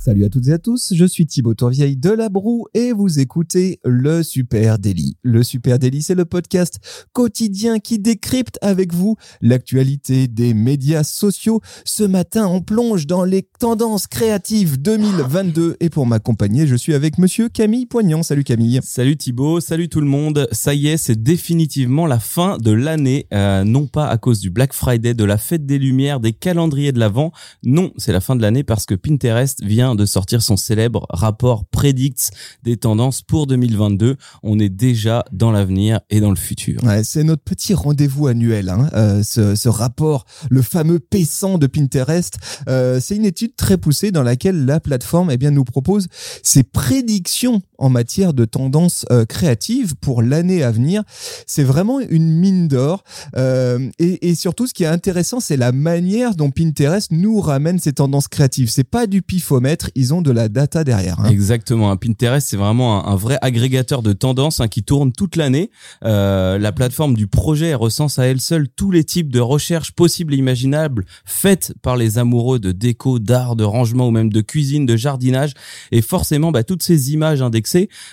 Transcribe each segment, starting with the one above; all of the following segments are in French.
Salut à toutes et à tous, je suis Thibaut Tourvieille de La Broue et vous écoutez Le Super Daily. Le Super Daily, c'est le podcast quotidien qui décrypte avec vous l'actualité des médias sociaux. Ce matin, on plonge dans les tendances créatives 2022 et pour m'accompagner, je suis avec monsieur Camille Poignant. Salut Camille. Salut Thibaut, salut tout le monde. Ça y est, c'est définitivement la fin de l'année, euh, non pas à cause du Black Friday, de la fête des lumières, des calendriers de l'Avent. Non, c'est la fin de l'année parce que Pinterest vient de sortir son célèbre rapport Predicts des tendances pour 2022. On est déjà dans l'avenir et dans le futur. C'est notre petit rendez-vous annuel, hein, euh, ce, ce, rapport, le fameux P100 de Pinterest. Euh, c'est une étude très poussée dans laquelle la plateforme eh bien, nous propose ses prédictions en matière de tendances euh, créatives pour l'année à venir. C'est vraiment une mine d'or. Euh, et, et, surtout, ce qui est intéressant, c'est la manière dont Pinterest nous ramène ces tendances créatives. C'est pas du pifomètre, ils ont de la data derrière. Hein. Exactement. Pinterest, c'est vraiment un, vrai agrégateur de tendances hein, qui tourne toute l'année. Euh, la plateforme du projet recense à elle seule tous les types de recherches possibles et imaginables faites par les amoureux de déco, d'art, de rangement ou même de cuisine, de jardinage. Et forcément, bah, toutes ces images indexées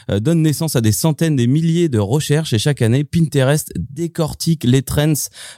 euh, donnent naissance à des centaines, des milliers de recherches. Et chaque année, Pinterest décortique les trends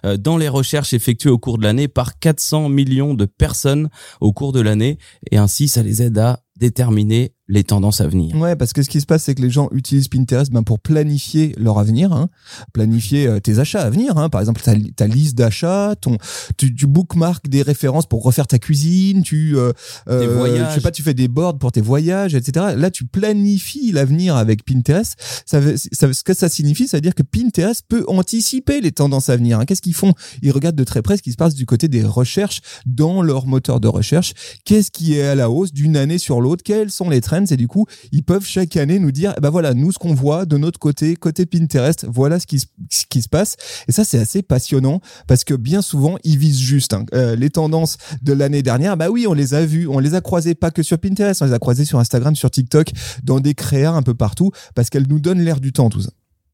euh, dans les recherches effectuées au cours de l'année par 400 millions de personnes au cours de l'année. Et ainsi, ça les aide à déterminer les tendances à venir. Ouais, parce que ce qui se passe, c'est que les gens utilisent Pinterest ben, pour planifier leur avenir, hein, planifier euh, tes achats à venir. Hein. Par exemple, ta, ta liste d'achats, ton, tu, tu bookmark des références pour refaire ta cuisine, tu, euh, des voyages. je sais pas, tu fais des boards pour tes voyages, etc. Là, tu planifies l'avenir avec Pinterest. Ça, ça, ce que ça signifie, ça veut dire que Pinterest peut anticiper les tendances à venir. Hein. Qu'est-ce qu'ils font? Ils regardent de très près ce qui se passe du côté des recherches dans leur moteur de recherche. Qu'est-ce qui est à la hausse d'une année sur l'autre? Quels sont les et du coup ils peuvent chaque année nous dire eh ben voilà nous ce qu'on voit de notre côté côté Pinterest voilà ce qui, ce qui se passe et ça c'est assez passionnant parce que bien souvent ils visent juste hein. euh, les tendances de l'année dernière bah oui on les a vues on les a croisées pas que sur Pinterest on les a croisées sur Instagram sur TikTok dans des créas un peu partout parce qu'elles nous donnent l'air du temps tout ça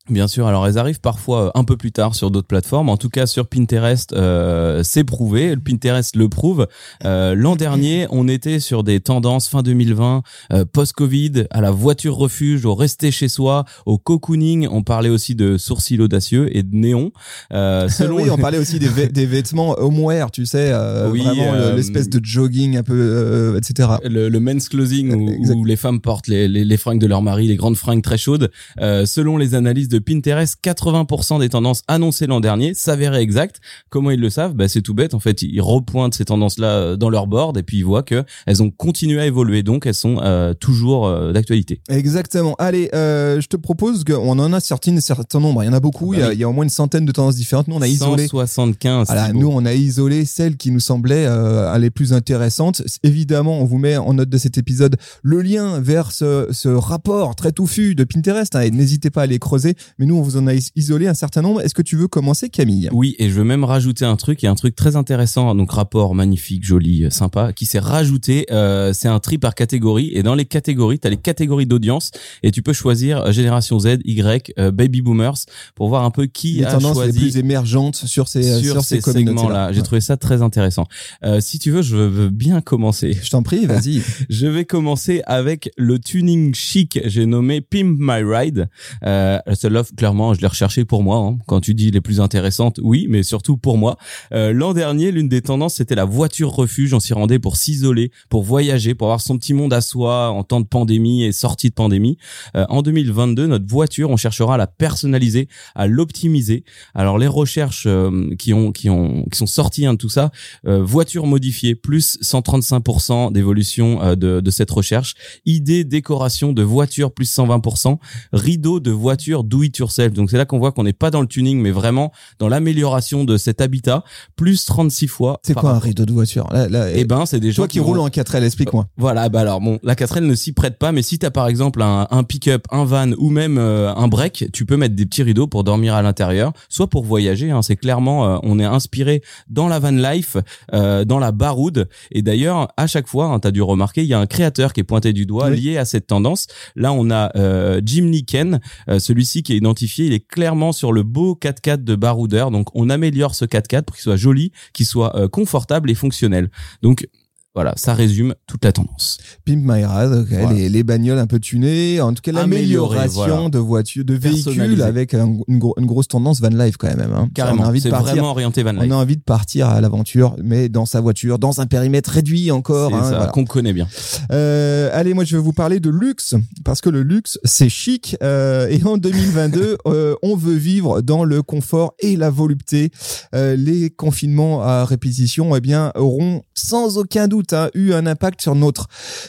Bien sûr, alors elles arrivent parfois un peu plus tard sur d'autres plateformes. En tout cas, sur Pinterest, euh, c'est prouvé. Le Pinterest le prouve. Euh, L'an dernier, on était sur des tendances fin 2020, euh, post-Covid, à la voiture refuge, au rester chez soi, au cocooning. On parlait aussi de sourcils audacieux et de néon. Euh, selon... oui, on parlait aussi des, des vêtements homeware, tu sais, euh, oui, vraiment l'espèce de jogging un peu, etc. Le, le, men's clothing où, où, les femmes portent les, les, les, fringues de leur mari, les grandes fringues très chaudes. selon les analyses de Pinterest, 80% des tendances annoncées l'an dernier s'avéraient exactes. Comment ils le savent? Bah, C'est tout bête. En fait, ils repointent ces tendances-là dans leur board et puis ils voient que elles ont continué à évoluer. Donc, elles sont euh, toujours euh, d'actualité. Exactement. Allez, euh, je te propose qu'on en a sorti un certain nombre. Il y en a beaucoup. Bah, il, y a, il, y a, au moins une centaine de tendances différentes. Nous, on a 175, isolé. 175. Voilà, nous, on a isolé celles qui nous semblaient euh, les plus intéressantes. Évidemment, on vous met en note de cet épisode le lien vers ce, ce rapport très touffu de Pinterest. Hein, et n'hésitez pas à aller creuser mais nous on vous en a isolé un certain nombre. Est-ce que tu veux commencer Camille? Oui, et je veux même rajouter un truc, et un truc très intéressant, donc rapport magnifique, joli, sympa, qui s'est rajouté, euh, c'est un tri par catégorie, et dans les catégories, tu as les catégories d'audience, et tu peux choisir euh, génération Z, Y, euh, baby boomers, pour voir un peu qui les a choisi les plus émergentes sur ces, sur, sur ces, ces segments-là. J'ai ouais. trouvé ça très intéressant. Euh, si tu veux, je veux bien commencer. Je t'en prie, vas-y. je vais commencer avec le tuning chic, j'ai nommé Pimp My Ride. Euh, celle-là, clairement, je l'ai recherché pour moi. Hein. Quand tu dis les plus intéressantes, oui, mais surtout pour moi. Euh, L'an dernier, l'une des tendances, c'était la voiture refuge. On s'y rendait pour s'isoler, pour voyager, pour avoir son petit monde à soi en temps de pandémie et sortie de pandémie. Euh, en 2022, notre voiture, on cherchera à la personnaliser, à l'optimiser. Alors les recherches euh, qui ont qui ont qui sont sorties hein, de tout ça, euh, voiture modifiée plus 135% d'évolution euh, de de cette recherche. Idée décoration de voiture plus 120%. Rideau de voiture do it yourself. Donc c'est là qu'on voit qu'on n'est pas dans le tuning, mais vraiment dans l'amélioration de cet habitat, plus 36 fois. C'est quoi un rideau de voiture? Là, là, Eh ben, c'est des gens toi qui, qui roulent en 4L. Explique-moi. Voilà, bah alors bon, la 4L ne s'y prête pas, mais si t'as par exemple un, un pick-up, un van ou même euh, un break, tu peux mettre des petits rideaux pour dormir à l'intérieur, soit pour voyager. Hein, c'est clairement, euh, on est inspiré dans la van life, euh, dans la baroude. Et d'ailleurs, à chaque fois, hein, t'as dû remarquer, il y a un créateur qui est pointé du doigt Oui. lié à cette tendance. Là, on a euh, Jim Niken, euh, celui-ci qui identifié, il est clairement sur le beau 4x4 de baroudeur. Donc on améliore ce 4x4 pour qu'il soit joli, qu'il soit euh, confortable et fonctionnel. Donc voilà, ça résume toute la tendance. Pimp My Ride, Voilà. les, les bagnoles un peu tunées, en tout cas l'amélioration voilà. de voitures, de véhicules avec un- une, gro- une grosse tendance van life quand même. Hein. On a Carrément, envie de c'est partir. vraiment orienté van On a envie de partir à l'aventure, mais dans sa voiture, dans un périmètre réduit encore. Hein, voilà. qu'on connaît bien. Euh, allez, moi je vais vous parler de luxe parce que le luxe c'est chic euh, et en 2022 euh, on veut vivre dans le confort et la volupté. Euh, les confinements à répétition, eh bien, auront sans aucun doute hein, eu un impact sur notre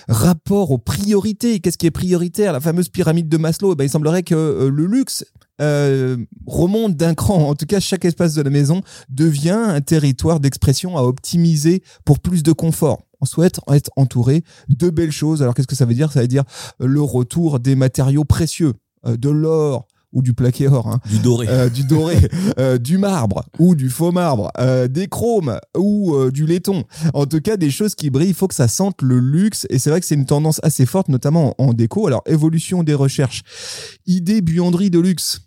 rapport aux priorités. Qu'est-ce qui est prioritaire? La fameuse pyramide de Maslow. Eh ben, il semblerait que euh, le luxe euh, remonte d'un cran. En tout cas, chaque espace de la maison devient un territoire d'expression à optimiser pour plus de confort. On souhaite être entouré de belles choses. Alors qu'est-ce que ça veut dire? Ça veut dire le retour des matériaux précieux, euh, de l'or ou du plaqué or, hein, Du doré. euh, du doré, euh, du marbre ou du faux marbre, euh, des chromes ou euh, du laiton. En tout cas, des choses qui brillent. Il faut que ça sente le luxe. Et c'est vrai que c'est une tendance assez forte, notamment en, en déco. Alors, évolution des recherches. Idée buanderie de luxe.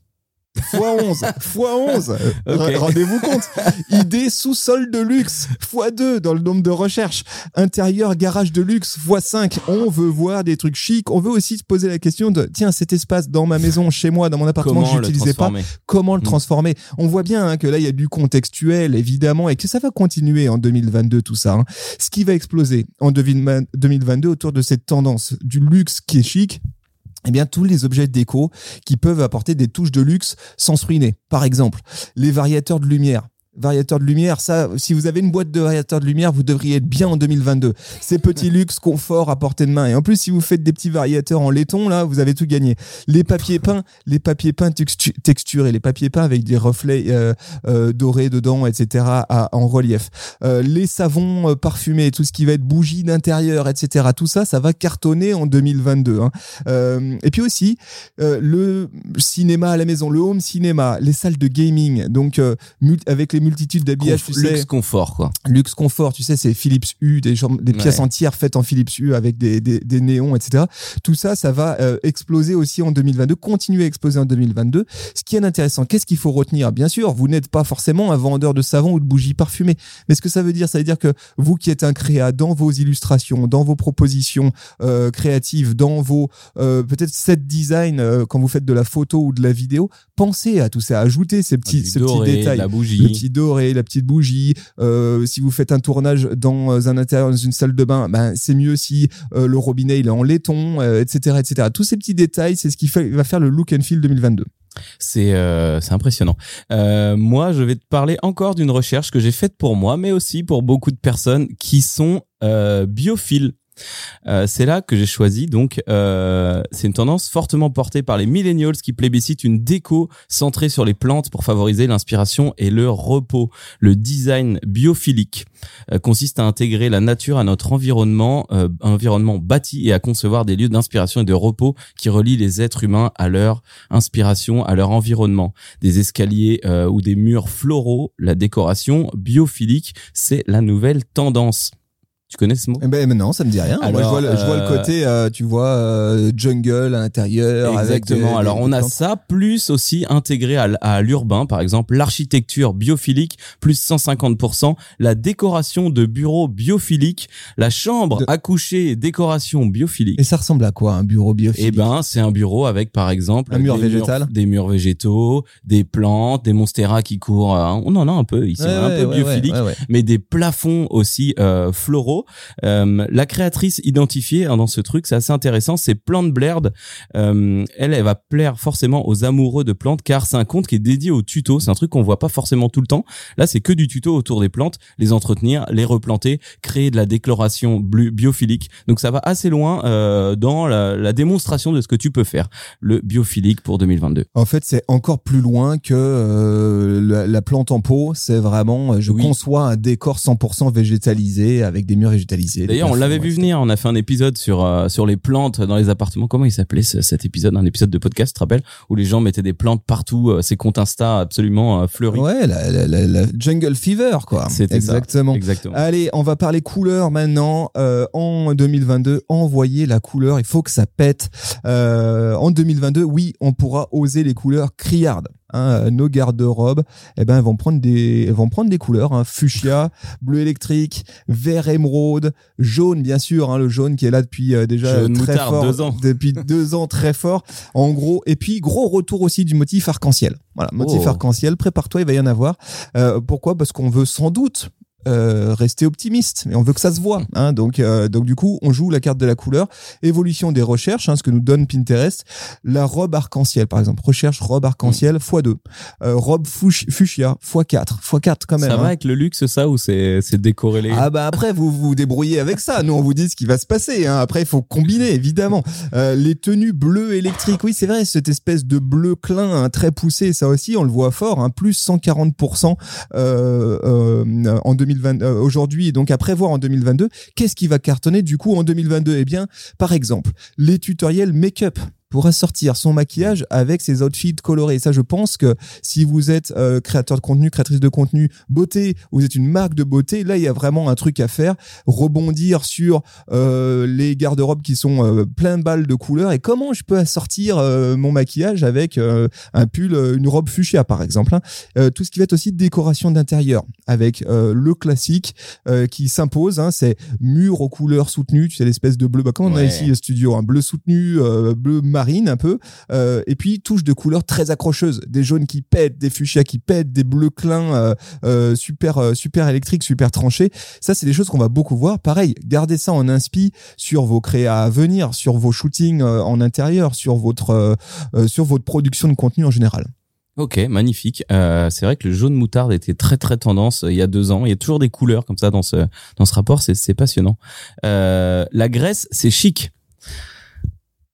Fois 11, fois 11. Euh, Ok. Rendez-vous compte. Idée sous-sol de luxe, fois 2 dans le nombre de recherches. Intérieur garage de luxe, fois 5. On veut voir des trucs chics. On veut aussi se poser la question de, tiens, cet espace dans ma maison, chez moi, dans mon appartement, que Comment le j'utilisais pas, comment le Mm. transformer? On voit bien hein, que là, il y a du contextuel, évidemment, et que ça va continuer en 2022, tout ça. hein. Ce qui va exploser en 2020 2022 autour de cette tendance du luxe qui est chic, eh bien, tous les objets déco qui peuvent apporter des touches de luxe sans se ruiner. Par exemple, les variateurs de lumière. Variateurs de lumière, ça, si vous avez une boîte de variateurs de lumière, vous devriez être bien en 2022. Ces petits luxe, confort à portée de main. Et en plus, si vous faites des petits variateurs en laiton, là, vous avez tout gagné. Les papiers peints, les papiers peints textu- texturés, les papiers peints avec des reflets euh, euh, dorés dedans, etc., en relief. Euh, les savons parfumés, tout ce qui va être bougies d'intérieur, etc. Tout ça, ça va cartonner en 2022. hein. Et puis aussi, le cinéma à la maison, le home cinéma, les salles de gaming, donc avec les multitudes d'habillages, tu sais, Luxe confort, quoi. luxe confort, tu sais, c'est Philips U, des, des pièces entières faites en Philips U avec des, des, des néons, etc. Tout ça, ça va euh, exploser aussi en 2022, continuer à exploser en 2022. Ce qui est intéressant, qu'est-ce qu'il faut retenir? Bien sûr, vous n'êtes pas forcément un vendeur de savon ou de bougies parfumées, mais ce que ça veut dire, ça veut dire que vous qui êtes un créa dans vos illustrations, dans vos propositions euh, créatives, dans vos euh, peut-être set design quand vous faites de la photo ou de la vidéo, pensez à tout ça, ajoutez ces petits, Ah, ces doré, petits détails la bougie. le petit doré, la petite bougie. Euh, si vous faites un tournage dans euh, un intérieur, dans une salle de bain, ben c'est mieux si euh, le robinet est en laiton, etc., etc. Tous ces petits détails, c'est ce qui va faire le look and feel 2022. C'est impressionnant. Moi, je vais te parler encore d'une recherche que j'ai faite pour moi, mais aussi pour beaucoup de personnes qui sont biophiles. Euh, c'est là que j'ai choisi. Donc, euh, c'est une tendance fortement portée par les millennials qui plébiscitent une déco centrée sur les plantes pour favoriser l'inspiration et le repos. Le design biophilique euh, consiste à intégrer la nature à notre environnement, euh, environnement bâti et à concevoir des lieux d'inspiration et de repos qui relient les êtres humains à leur inspiration, à leur environnement. Des escaliers ou des murs floraux, la décoration biophilique, c'est la nouvelle tendance. Tu connais ce mot? Eh ben mais non, ça me dit rien. Moi, je vois, le, je vois le euh, côté, euh, tu vois, euh, jungle à l'intérieur. Exactement. Alors on a ça plus aussi intégré à, l'urbain, par exemple l'architecture biophilique plus 150%, la décoration de bureaux biophiliques, la chambre De- à coucher décoration biophilique. Et ça ressemble à quoi un bureau biophilique? Eh ben, c'est un bureau avec, par exemple, Un mur des végétal? murs, des murs végétaux, des plantes, des monsteras qui courent. hein. On en a un peu ici, Ouais, un ouais, peu ouais, biophilique mais des plafonds aussi euh, floraux. Euh, la créatrice identifiée hein, dans ce truc, c'est assez intéressant, c'est Plante Blaird. Euh, elle, elle va plaire forcément aux amoureux de plantes car c'est un compte qui est dédié aux tutos. C'est un truc qu'on voit pas forcément tout le temps. Là, c'est que du tuto autour des plantes, les entretenir, les replanter, créer de la décloration biophilique. Donc ça va assez loin euh, dans la, la démonstration de ce que tu peux faire. Le biophilique pour 2022. En fait, c'est encore plus loin que euh, la, la plante en pot. C'est vraiment, euh, je Oui. conçois un décor 100% végétalisé avec des murs D'ailleurs, on l'avait vu venir. On a fait un épisode sur euh, sur les plantes dans les appartements. Comment il s'appelait ce- cet épisode Un épisode de podcast, tu te rappelles Où les gens mettaient des plantes partout. euh, ces comptes Insta absolument euh, fleuris. Ouais, la, la, la- la jungle fever, quoi. C'était ça. Exactement. Exactement. Allez, on va parler couleur maintenant. Euh, en 2022, envoyez la couleur. Il faut que ça pète. Euh, en 2022, oui, on pourra oser les couleurs criardes. Hein, nos garde-robes, eh ben, vont prendre des, vont prendre des couleurs, hein, fuchsia, bleu électrique, vert émeraude, jaune, bien sûr, hein, le jaune qui est là depuis euh, déjà Jaune très moutarde, fort, deux ans. depuis deux ans très fort. En gros, et puis gros retour aussi du motif arc-en-ciel. Voilà, motif Oh. arc-en-ciel. Prépare-toi, il va y en avoir. Euh, pourquoi? Parce qu'on veut sans doute euh, rester optimiste, mais on veut que ça se voit. Hein, donc, euh, donc du coup, on joue la carte de la couleur. Évolution des recherches, hein, ce que nous donne Pinterest. La robe arc-en-ciel, par exemple. Recherche robe arc-en-ciel x2. Euh, robe fuch- fuchsia x4. x4 quand même. ça hein. va avec le luxe, ça, ou c'est c'est décorrélé? Ah bah après vous vous débrouillez avec ça. Nous on vous dit ce qui va se passer. Hein. Après il faut combiner évidemment. Euh, les tenues bleues électriques. Oui c'est vrai cette espèce de bleu clin hein, très poussé. Ça aussi on le voit fort. Hein, plus 140% euh, euh, en 2020 euh, aujourd'hui et donc à prévoir en 2022. Qu'est-ce qui va cartonner du coup en 2022 Eh bien par exemple les tutoriels make-up pour assortir son maquillage avec ses outfits colorés. Ça, je pense que si vous êtes euh, créateur de contenu, créatrice de contenu, beauté, vous êtes une marque de beauté, là, il y a vraiment un truc à faire. Rebondir sur euh, les garde-robes qui sont euh, plein de balles de couleurs et comment je peux assortir euh, mon maquillage avec un pull, une robe fuchsia, par exemple. hein. Tout ce qui va être aussi décoration d'intérieur avec le classique qui s'impose. Hein, c'est mur aux couleurs soutenues, tu sais, l'espèce de bleu. Bah, comme on a ici le studio, un bleu soutenu, bleu marine un peu. Euh, et puis touche de couleurs très accrocheuses, des jaunes qui pètent, des fuchsias qui pètent, des bleus clins euh, euh, super super électriques, super tranchés. Ça c'est des choses qu'on va beaucoup voir. Pareil, gardez ça en inspi sur vos créas à venir, sur vos shootings en intérieur, sur votre sur votre production de contenu en général. Ok, magnifique. C'est vrai que le jaune moutarde était très très tendance il y a deux ans. Il y a toujours des couleurs comme ça dans ce dans ce rapport. C'est passionnant. La Grèce, c'est chic.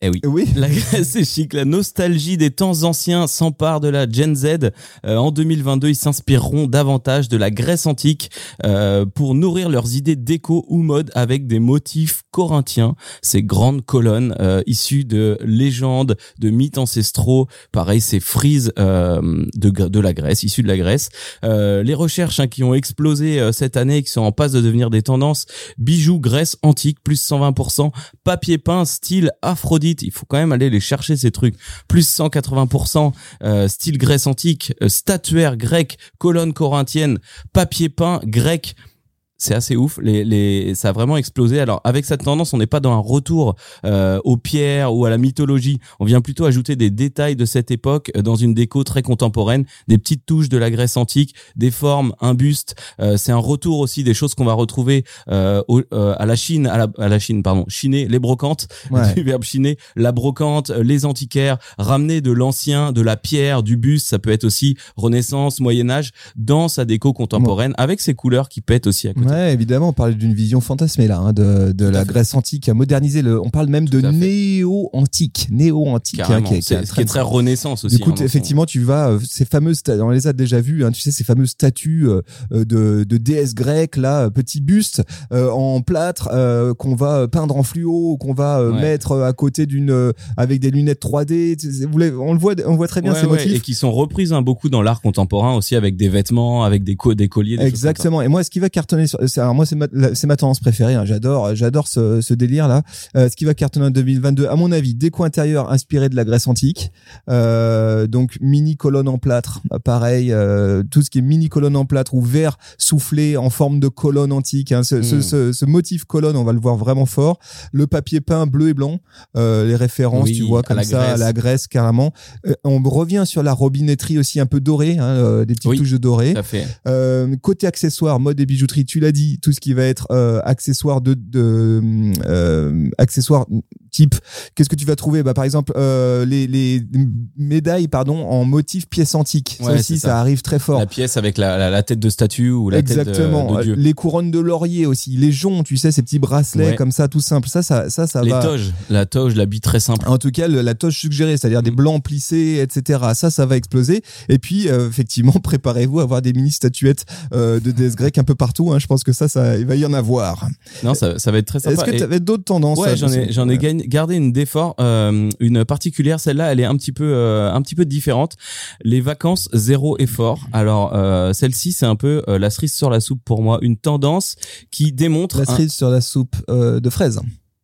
Eh oui. Oui. La Grèce, c'est chic. La nostalgie des temps anciens s'empare de la Gen Z. Euh, en 2022, ils s'inspireront davantage de la Grèce antique euh, pour nourrir leurs idées déco ou mode avec des motifs corinthiens. Ces grandes colonnes euh, issues de légendes, de mythes ancestraux. Pareil, ces frises euh, de, de la Grèce, issues de la Grèce. Euh, les recherches hein, qui ont explosé euh, cette année, qui sont en passe de devenir des tendances. Bijoux Grèce antique, plus 120%. Papier peint, style Aphrodite. Il faut quand même aller les chercher, ces trucs. Plus 180%. Euh, style Grèce antique. euh, statuaire grec. Colonne corinthienne. Papier peint grec. C'est assez ouf. Les, les, ça a vraiment explosé. Alors avec cette tendance, on n'est pas dans un retour euh, aux pierres ou à la mythologie. On vient plutôt ajouter des détails de cette époque dans une déco très contemporaine, des petites touches de la Grèce antique, des formes, un buste. Euh, c'est un retour aussi des choses qu'on va retrouver euh, au- euh, à la Chine, à la, à la Chine, pardon, chiner les brocantes, Ouais. du verbe chiner, la brocante, euh, les antiquaires, ramener de l'ancien, de la pierre, du buste. Ça peut être aussi Renaissance, Moyen Âge dans sa déco contemporaine avec ses couleurs qui pètent aussi à côté. Ouais, évidemment, on parle d'une vision fantasmée là, hein, de, de la fait. Grèce antique à moderniser le. On parle même de néo-antique, néo-antique, hein, qui est- qui C'est- est un ce qui est très renaissance aussi. Du coup, hein, effectivement, tu vas euh, ces fameuses, on les a déjà vues, hein, tu sais, ces fameuses statues euh, de, de déesses grecques là, euh, petits bustes euh, en plâtre euh, qu'on va peindre en fluo, qu'on va euh, Ouais. mettre à côté d'une avec des lunettes 3D. tu sais, vous l'avez- on le voit, on voit très bien Ouais, ces ouais, motifs. et qui sont reprises hein, beaucoup dans l'art contemporain aussi avec des vêtements, avec des, co des colliers. Des. Exactement. Et moi, ce qui va cartonner, sur- alors moi, c'est ma, ma tendance préférée. hein. J'adore, j'adore ce, ce délire là. Euh, ce qui va cartonner en 2022, à mon avis, déco intérieur inspiré de la Grèce antique. Euh, donc mini colonne en plâtre, pareil. euh, tout ce qui est mini colonne en plâtre ou verre soufflé en forme de colonne antique. hein. Ce, ce, ce, ce motif colonne, on va le voir vraiment fort. Le papier peint bleu et blanc, les références, Oui, tu vois comme ça, à la Grèce carrément. On revient sur la robinetterie aussi un peu dorée, hein, des petites Oui. touches de doré. Côté accessoires, mode et bijouterie, tu l'as dit, tout ce qui va être euh, accessoires de, de euh, accessoires type. Qu'est-ce que tu vas trouver? Bah par exemple euh, les, les médailles pardon en motif pièce antique. ça aussi ça. ça. arrive très fort. La pièce avec la, la, la tête de statue ou la Exactement. tête de, de dieu. les couronnes de laurier aussi, les joncs, tu sais, ces petits bracelets Ouais. comme ça, tout simple. Ça, ça, ça, ça Les va. toges, la toge, l'habit très simple. En tout cas, le- la toge suggérée, c'est-à-dire des Mm. blancs plissés, etc. Ça, ça va exploser. Et puis, effectivement, préparez-vous à avoir des mini statuettes de déesse grecque un peu partout. hein. Je pense que ça, ça, il va y en avoir. Non, ça, ça va être très sympa. Est-ce que tu avais d'autres tendances Ouais, j'en ai, j'en ai gagné- gardé une d'effort, euh, une particulière. Celle-là, elle est un petit peu, euh, un petit peu différente. Les vacances zéro effort. Alors, euh, celle-ci, c'est un peu la cerise sur la soupe pour moi, une tendance qui démontre La un- cerise sur la soupe de fraises.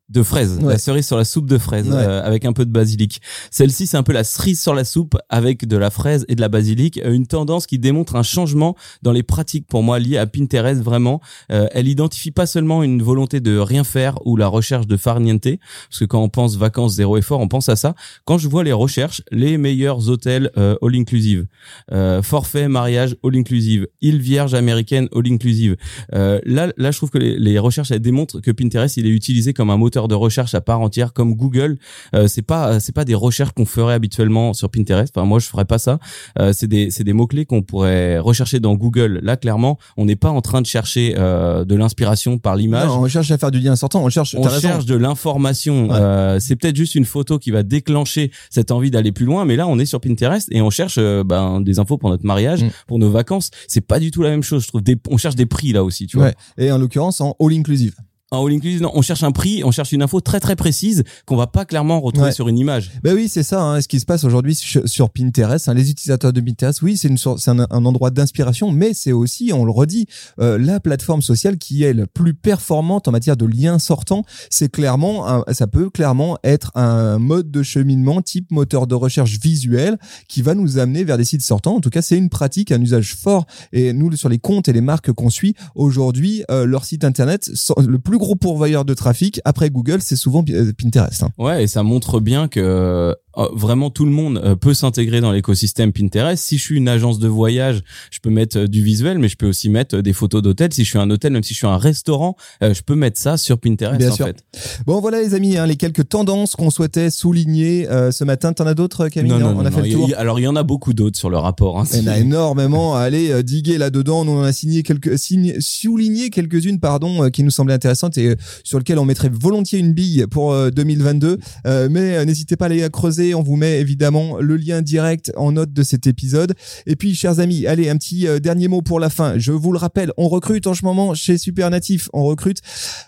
De fraises, Ouais. la cerise sur la soupe de fraises Ouais. euh, avec un peu de basilic. Celle-ci, c'est un peu la cerise sur la soupe avec de la fraise et de la basilic. Euh, Une tendance qui démontre un changement dans les pratiques pour moi liées à Pinterest. Vraiment, Euh, elle identifie pas seulement une volonté de rien faire ou la recherche de farniente, parce que quand on pense vacances zéro effort, on pense à ça. Quand je vois les recherches, les meilleurs hôtels euh, all inclusive, euh, forfait mariage all inclusive, île vierge américaine all inclusive. Euh, là, là, je trouve que les, les recherches elles démontrent que Pinterest il est utilisé comme un moteur de recherche à part entière, comme Google. Euh, c'est pas c'est pas des recherches qu'on ferait habituellement sur Pinterest. Enfin, moi, je ferais pas ça. Euh, c'est des c'est des mots clés qu'on pourrait rechercher dans Google. Là, clairement, on n'est pas en train de chercher euh, de l'inspiration par l'image. On cherche à faire du lien sortant. On cherche. On cherche de l'information. Ouais. Euh, c'est peut-être juste une photo qui va déclencher cette envie d'aller plus loin. Mais là, on est sur Pinterest et on cherche euh, ben, des infos pour notre mariage, Mm. pour nos vacances. C'est pas du tout la même chose. Je trouve. Des, on cherche des prix là aussi. Tu vois. Ouais. Et en l'occurrence, en all inclusive. En all inclusive, non, on cherche un prix, on cherche une info très très précise qu'on va pas clairement retrouver Ouais. sur une image. Ben oui, c'est ça, hein, ce qui se passe aujourd'hui sur Pinterest. hein, les utilisateurs de Pinterest, oui, c'est une source- c'est un, un endroit d'inspiration, mais c'est aussi, on le redit, euh, la plateforme sociale qui est la plus performante en matière de liens sortants. C'est clairement, un- ça peut clairement être un mode de cheminement type moteur de recherche visuel qui va nous amener vers des sites sortants. En tout cas, c'est une pratique, un usage fort. Et nous, sur les comptes et les marques qu'on suit aujourd'hui, euh, leur site internet, le plus gros pourvoyeur de trafic après Google, c'est souvent euh, Pinterest. hein. Ouais, et ça montre bien que vraiment tout le monde euh, peut s'intégrer dans l'écosystème Pinterest. Si je suis une agence de voyage, je peux mettre euh, du visuel, mais je peux aussi mettre euh, des photos d'hôtels. Si je suis un hôtel, même si je suis un restaurant, euh, je peux mettre ça sur Pinterest Bien en sûr. fait. Bon voilà les amis, hein, les quelques tendances qu'on souhaitait souligner euh, ce matin. T'en as d'autres Camille non, non, On a non, fait le y tour. a- alors il y en a beaucoup d'autres sur le rapport. Hein, Il y en a énormément à aller euh, diguer là-dedans. On en a signé quelques, signé, souligné quelques-unes pardon, euh, qui nous semblaient intéressantes et euh, sur lesquelles on mettrait volontiers une bille pour euh, 2022. Euh, mais euh, n'hésitez pas à les creuser. On vous met évidemment le lien direct en note de cet épisode. Et puis chers amis, allez un petit euh, dernier mot pour la fin. Je vous le rappelle, on recrute en ce moment chez Supernatif. On recrute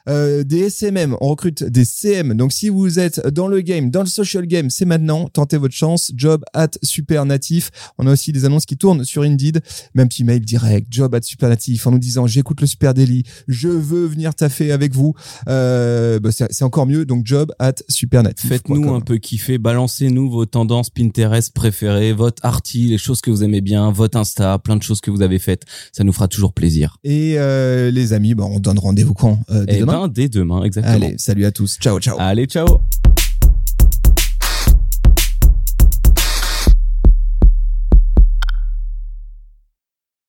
euh, des SMM, on recrute des CM. Donc si vous êtes dans le game, dans le social game, c'est maintenant. Tentez votre chance. Job at Supernatif. On a aussi des annonces qui tournent sur Indeed. Même petit mail direct, job at Supernatif, en nous disant j'écoute le Super Daily, je veux venir taffer avec vous. Euh, bah, c'est encore mieux. Donc job at Supernatif. Faites-nous un peu kiffer, balancez-nous vos tendances Pinterest préférées, votre arty, les choses que vous aimez bien, votre Insta, plein de choses que vous avez faites. Ça nous fera toujours plaisir. Et euh, les amis, bah, on donne rendez-vous quand euh, dès Et demain? ben dès demain, exactement. Allez, salut à tous. Ciao, ciao. Allez, ciao.